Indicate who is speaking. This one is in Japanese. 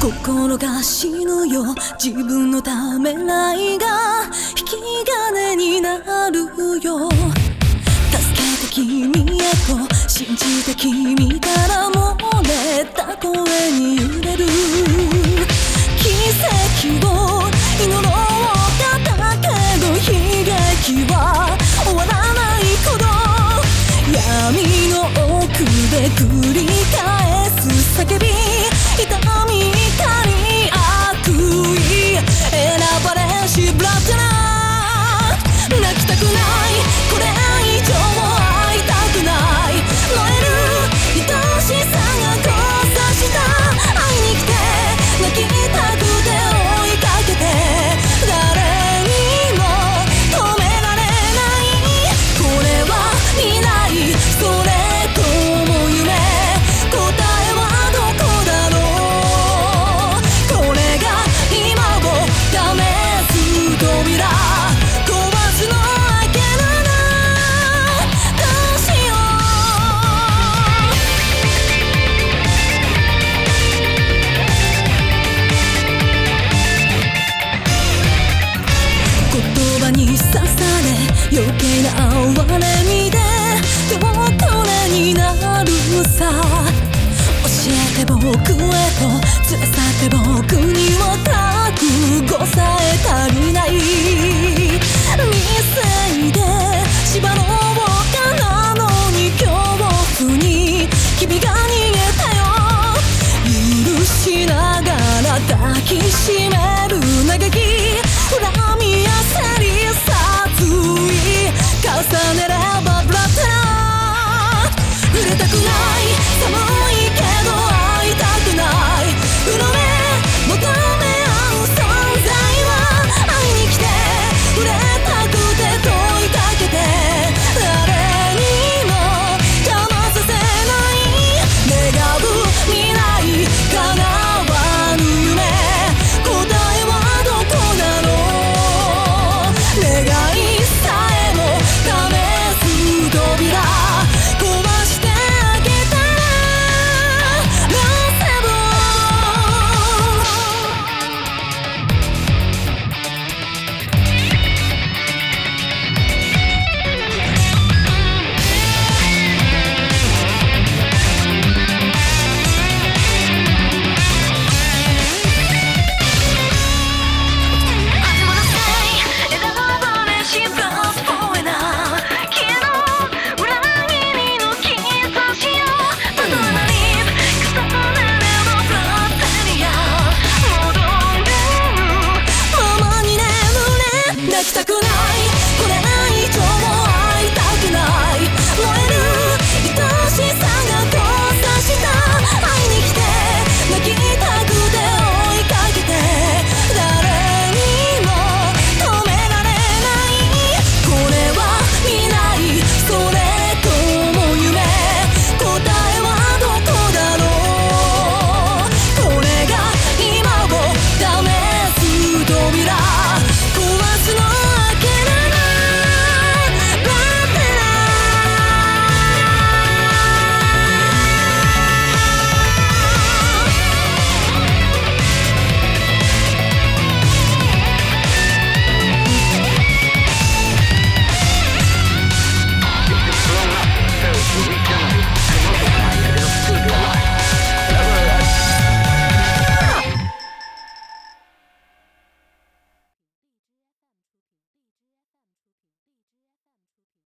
Speaker 1: 心が死ぬよ自分のためらいが引き金になるよ。信じて君から漏れた声に揺れる。奇跡を祈ろうかったけど悲劇は終わらないほど闇の奥で繰り返す叫び。痛みさ教えて僕へと連れ去って僕には覚悟さえ足りない。